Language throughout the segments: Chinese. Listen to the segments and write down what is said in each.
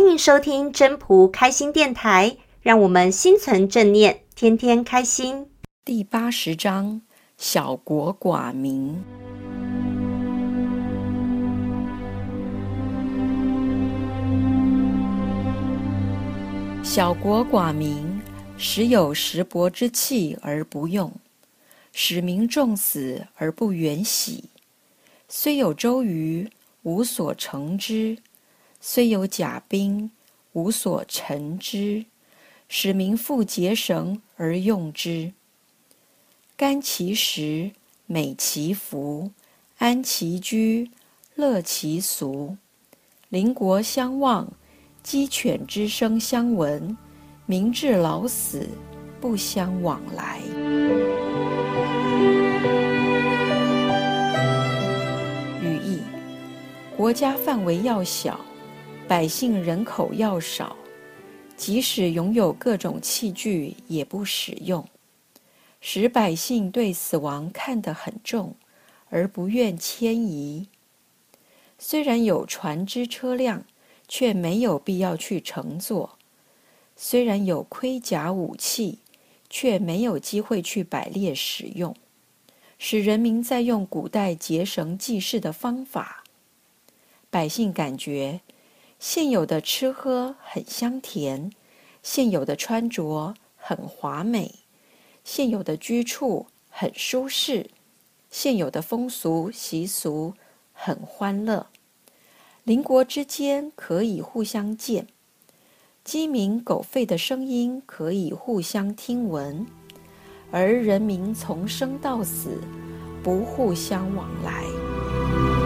欢迎收听真仆开心电台，让我们心存正念，天天开心。第八十章：小国寡民。小国寡民，时有时薄之器而不用，使民重死而不远徙。虽有周瑜，无所成之。虽有甲兵，无所陈之，使民复结绳而用之。甘其食，美其服，安其居，乐其俗。邻国相望，鸡犬之声相闻，民至老死，不相往来。语义：国家范围要小。百姓人口要少，即使拥有各种器具，也不使用，使百姓对死亡看得很重，而不愿迁移。虽然有船只车辆，却没有必要去乘坐；虽然有盔甲武器，却没有机会去摆列使用，使人民在用古代结绳记事的方法，百姓感觉。现有的吃喝很香甜，现有的穿着很华美，现有的居处很舒适，现有的风俗习俗很欢乐。邻国之间可以互相见，鸡鸣狗吠的声音可以互相听闻，而人民从生到死不互相往来。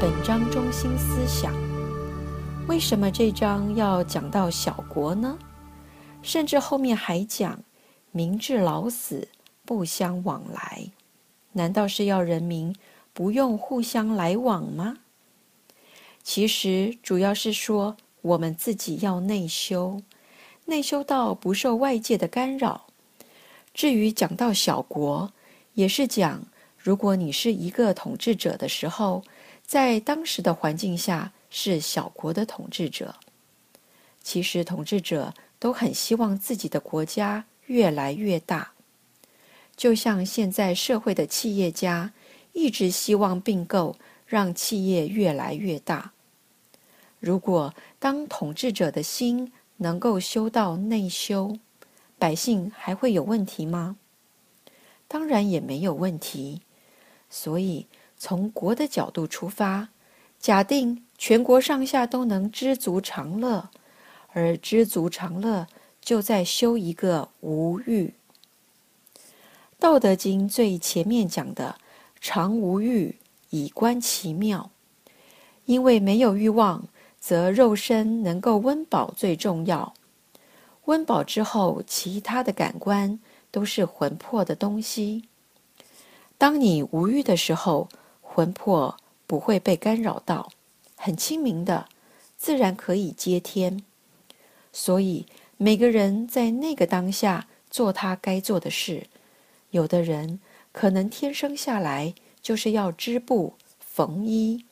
本章中心思想：为什么这章要讲到小国呢？甚至后面还讲“民至老死，不相往来”，难道是要人民不用互相来往吗？其实主要是说我们自己要内修，内修到不受外界的干扰。至于讲到小国，也是讲如果你是一个统治者的时候。在当时的环境下，是小国的统治者。其实，统治者都很希望自己的国家越来越大，就像现在社会的企业家一直希望并购，让企业越来越大。如果当统治者的心能够修到内修，百姓还会有问题吗？当然也没有问题。所以。从国的角度出发，假定全国上下都能知足常乐，而知足常乐就在修一个无欲。《道德经》最前面讲的“常无欲，以观其妙”，因为没有欲望，则肉身能够温饱最重要。温饱之后，其他的感官都是魂魄的东西。当你无欲的时候，魂魄不会被干扰到，很清明的，自然可以接天。所以每个人在那个当下做他该做的事。有的人可能天生下来就是要织布缝衣，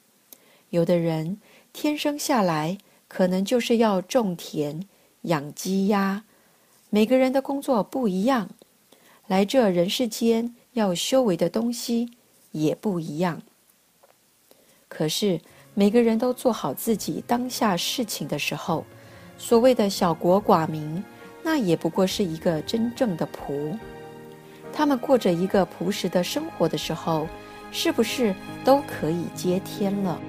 有的人天生下来可能就是要种田养鸡鸭。每个人的工作不一样，来这人世间要修为的东西也不一样。可是每个人都做好自己当下事情的时候，所谓的小国寡民，那也不过是一个真正的仆。他们过着一个朴实的生活的时候，是不是都可以接天了？